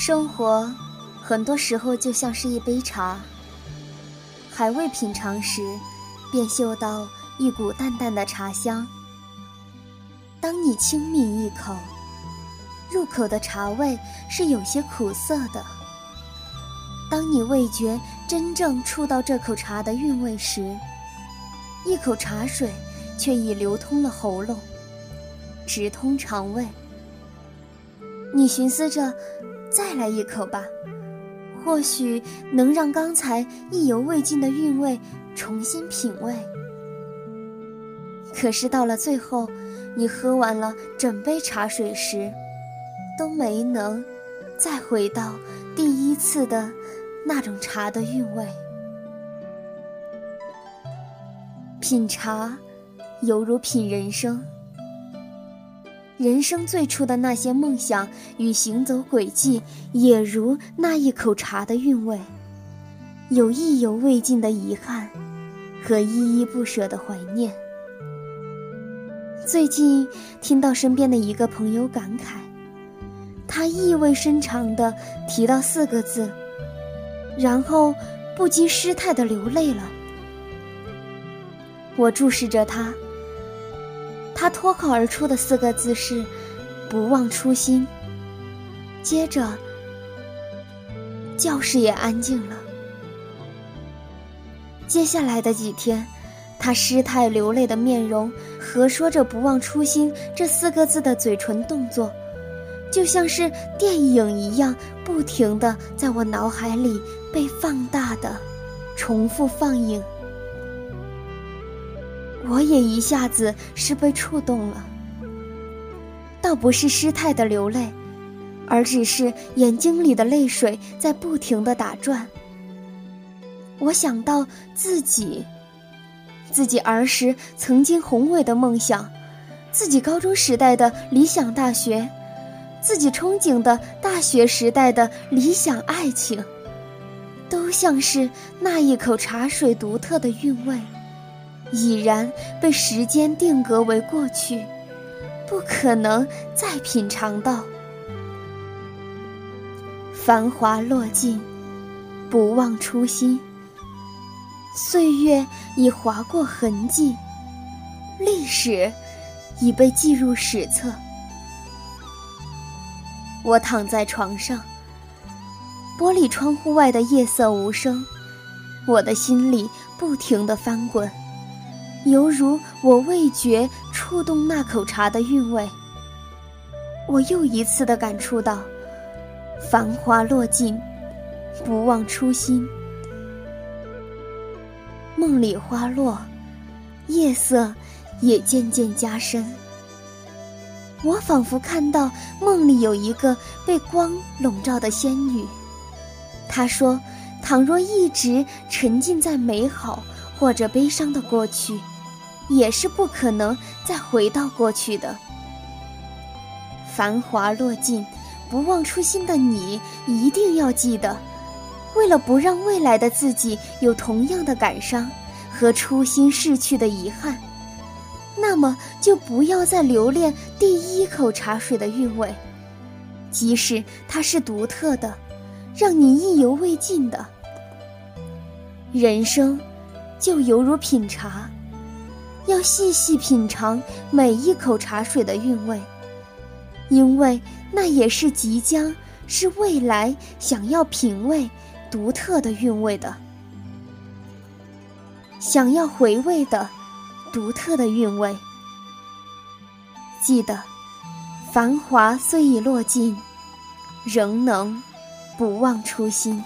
生活，很多时候就像是一杯茶，还未品尝时，便嗅到一股淡淡的茶香。当你轻抿一口，入口的茶味是有些苦涩的。当你味觉真正触到这口茶的韵味时，一口茶水却已流通了喉咙，直通肠胃。你寻思着。再来一口吧，或许能让刚才意犹未尽的韵味重新品味。可是到了最后，你喝完了整杯茶水时，都没能再回到第一次的那种茶的韵味。品茶，犹如品人生。人生最初的那些梦想与行走轨迹，也如那一口茶的韵味，有意犹未尽的遗憾，和依依不舍的怀念。最近听到身边的一个朋友感慨，他意味深长地提到四个字，然后不禁失态地流泪了。我注视着他。他脱口而出的四个字是“不忘初心”。接着，教室也安静了。接下来的几天，他失态流泪的面容和说着“不忘初心”这四个字的嘴唇动作，就像是电影一样，不停的在我脑海里被放大的重复放映。我也一下子是被触动了，倒不是失态的流泪，而只是眼睛里的泪水在不停的打转。我想到自己，自己儿时曾经宏伟的梦想，自己高中时代的理想大学，自己憧憬的大学时代的理想爱情，都像是那一口茶水独特的韵味。已然被时间定格为过去，不可能再品尝到。繁华落尽，不忘初心。岁月已划过痕迹，历史已被记入史册。我躺在床上，玻璃窗户外的夜色无声，我的心里不停地翻滚。犹如我味觉触动那口茶的韵味，我又一次的感触到，繁华落尽，不忘初心。梦里花落，夜色也渐渐加深。我仿佛看到梦里有一个被光笼罩的仙女，她说：“倘若一直沉浸在美好。”或者悲伤的过去，也是不可能再回到过去的。繁华落尽，不忘初心的你一定要记得，为了不让未来的自己有同样的感伤和初心逝去的遗憾，那么就不要再留恋第一口茶水的韵味，即使它是独特的，让你意犹未尽的。人生。就犹如品茶，要细细品尝每一口茶水的韵味，因为那也是即将是未来想要品味独特的韵味的，想要回味的独特的韵味。记得，繁华虽已落尽，仍能不忘初心。